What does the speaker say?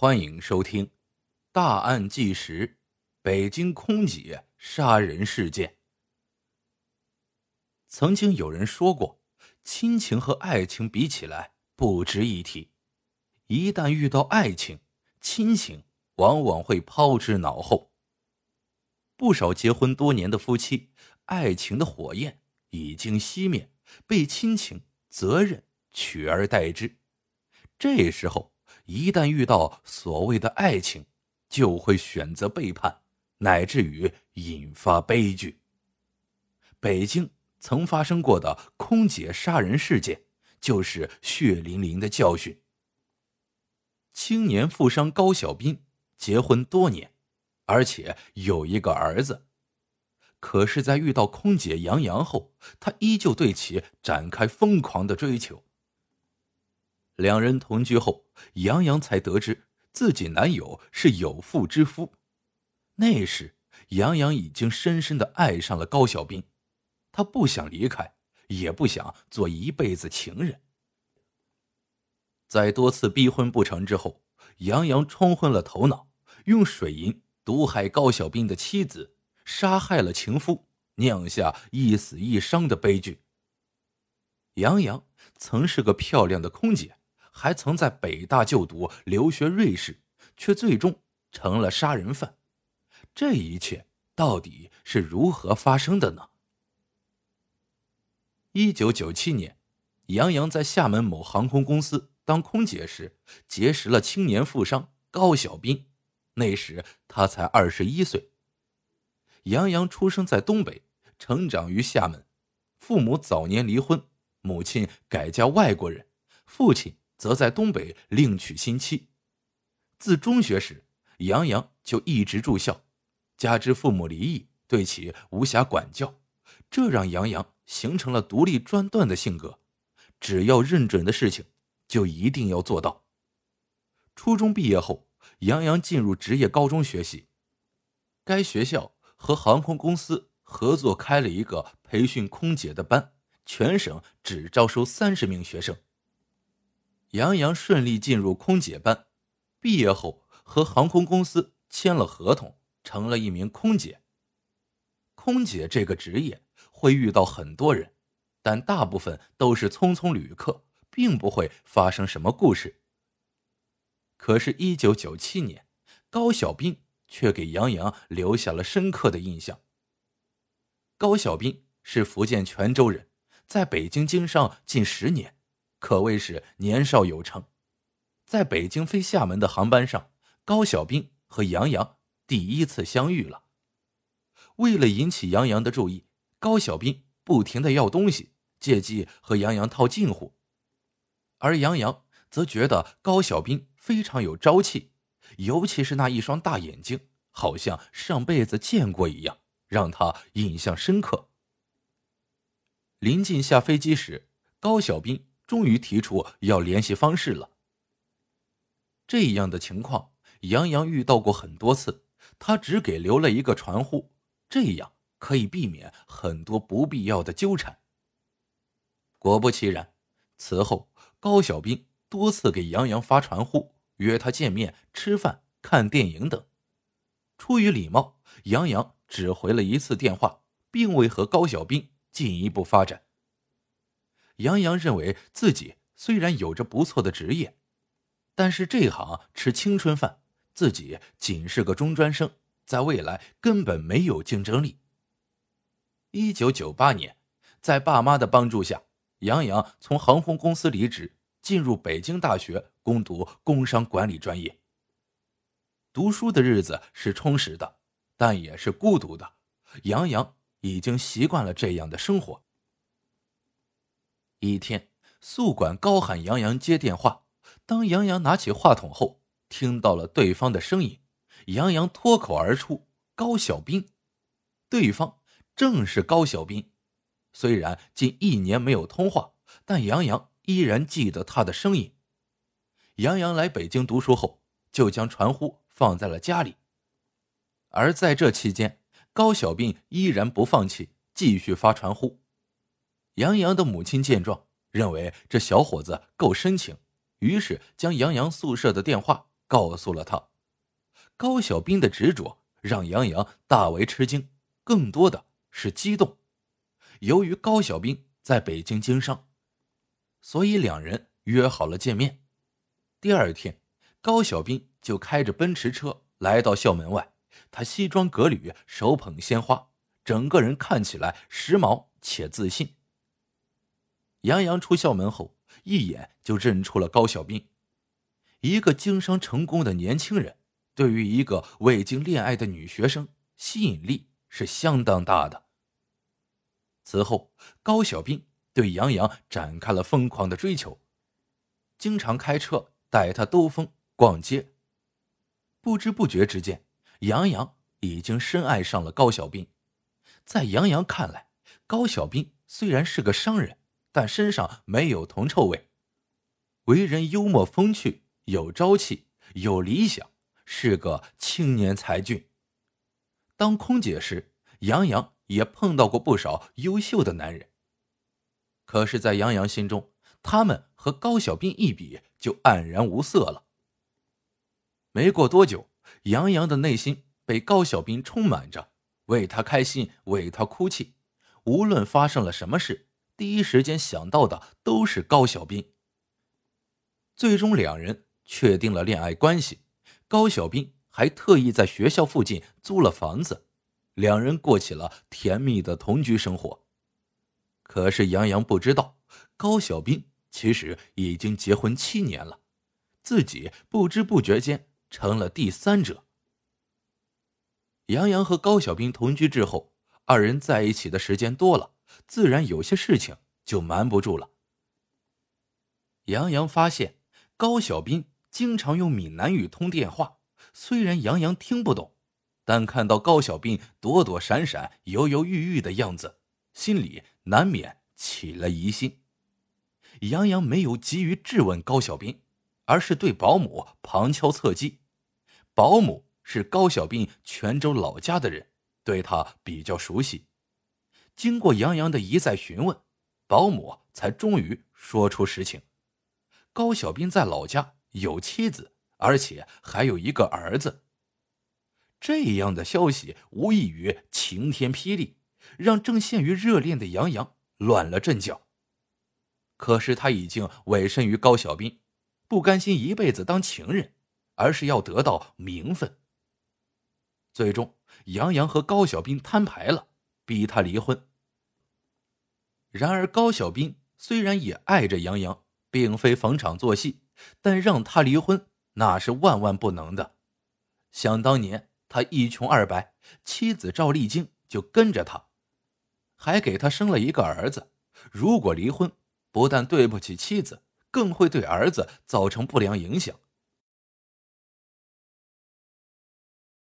欢迎收听《大案纪实：北京空姐杀人事件》。曾经有人说过，亲情和爱情比起来不值一提，一旦遇到爱情，亲情往往会抛之脑后。不少结婚多年的夫妻，爱情的火焰已经熄灭，被亲情、责任取而代之。这时候，一旦遇到所谓的爱情，就会选择背叛，乃至于引发悲剧。北京曾发生过的空姐杀人事件，就是血淋淋的教训。青年富商高小斌结婚多年，而且有一个儿子，可是，在遇到空姐杨洋后，他依旧对其展开疯狂的追求。两人同居后，杨洋才得知自己男友是有妇之夫。那时，杨洋已经深深的爱上了高小兵，他不想离开，也不想做一辈子情人。在多次逼婚不成之后，杨洋冲昏了头脑，用水银毒害高小兵的妻子，杀害了情夫，酿下一死一伤的悲剧。杨洋曾是个漂亮的空姐。还曾在北大就读、留学瑞士，却最终成了杀人犯。这一切到底是如何发生的呢？一九九七年，杨洋在厦门某航空公司当空姐时，结识了青年富商高小斌。那时他才二十一岁。杨洋出生在东北，成长于厦门，父母早年离婚，母亲改嫁外国人，父亲。则在东北另娶新妻。自中学时，杨洋就一直住校，加之父母离异，对其无暇管教，这让杨洋形成了独立专断的性格。只要认准的事情，就一定要做到。初中毕业后，杨洋进入职业高中学习。该学校和航空公司合作开了一个培训空姐的班，全省只招收三十名学生。杨洋顺利进入空姐班，毕业后和航空公司签了合同，成了一名空姐。空姐这个职业会遇到很多人，但大部分都是匆匆旅客，并不会发生什么故事。可是，一九九七年，高小兵却给杨洋留下了深刻的印象。高小兵是福建泉州人，在北京经商近十年。可谓是年少有成，在北京飞厦门的航班上，高小兵和杨洋第一次相遇了。为了引起杨洋的注意，高小兵不停的要东西，借机和杨洋套近乎。而杨洋则觉得高小兵非常有朝气，尤其是那一双大眼睛，好像上辈子见过一样，让他印象深刻。临近下飞机时，高小兵。终于提出要联系方式了。这样的情况，杨洋遇到过很多次，他只给留了一个传呼，这样可以避免很多不必要的纠缠。果不其然，此后高小兵多次给杨洋发传呼，约他见面、吃饭、看电影等。出于礼貌，杨洋只回了一次电话，并未和高小兵进一步发展。杨洋认为自己虽然有着不错的职业，但是这行吃青春饭，自己仅是个中专生，在未来根本没有竞争力。一九九八年，在爸妈的帮助下，杨洋从航空公司离职，进入北京大学攻读工商管理专业。读书的日子是充实的，但也是孤独的。杨洋已经习惯了这样的生活。一天，宿管高喊杨洋接电话。当杨洋拿起话筒后，听到了对方的声音。杨洋脱口而出：“高小兵。”对方正是高小兵。虽然近一年没有通话，但杨洋依然记得他的声音。杨洋来北京读书后，就将传呼放在了家里。而在这期间，高小兵依然不放弃，继续发传呼。杨洋的母亲见状，认为这小伙子够深情，于是将杨洋宿舍的电话告诉了他。高小兵的执着让杨洋大为吃惊，更多的是激动。由于高小兵在北京经商，所以两人约好了见面。第二天，高小兵就开着奔驰车来到校门外，他西装革履，手捧鲜花，整个人看起来时髦且自信。杨洋出校门后，一眼就认出了高小兵，一个经商成功的年轻人，对于一个未经恋爱的女学生，吸引力是相当大的。此后，高小兵对杨洋展开了疯狂的追求，经常开车带她兜风逛街。不知不觉之间，杨洋已经深爱上了高小兵。在杨洋看来，高小兵虽然是个商人。但身上没有铜臭味，为人幽默风趣，有朝气，有理想，是个青年才俊。当空姐时，杨洋也碰到过不少优秀的男人。可是，在杨洋心中，他们和高小兵一比，就黯然无色了。没过多久，杨洋的内心被高小兵充满着，为他开心，为他哭泣，无论发生了什么事。第一时间想到的都是高小兵。最终，两人确定了恋爱关系。高小兵还特意在学校附近租了房子，两人过起了甜蜜的同居生活。可是，杨洋不知道，高小兵其实已经结婚七年了，自己不知不觉间成了第三者。杨洋和高小兵同居之后，二人在一起的时间多了。自然有些事情就瞒不住了。杨洋发现高小兵经常用闽南语通电话，虽然杨洋听不懂，但看到高小兵躲躲闪闪、犹犹豫豫的样子，心里难免起了疑心。杨洋没有急于质问高小兵，而是对保姆旁敲侧击。保姆是高小兵泉州老家的人，对他比较熟悉。经过杨洋的一再询问，保姆才终于说出实情：高小兵在老家有妻子，而且还有一个儿子。这样的消息无异于晴天霹雳，让正陷于热恋的杨洋乱了阵脚。可是他已经委身于高小兵，不甘心一辈子当情人，而是要得到名分。最终，杨洋和高小兵摊牌了，逼他离婚。然而，高小兵虽然也爱着杨洋，并非逢场作戏，但让他离婚那是万万不能的。想当年，他一穷二白，妻子赵丽晶就跟着他，还给他生了一个儿子。如果离婚，不但对不起妻子，更会对儿子造成不良影响。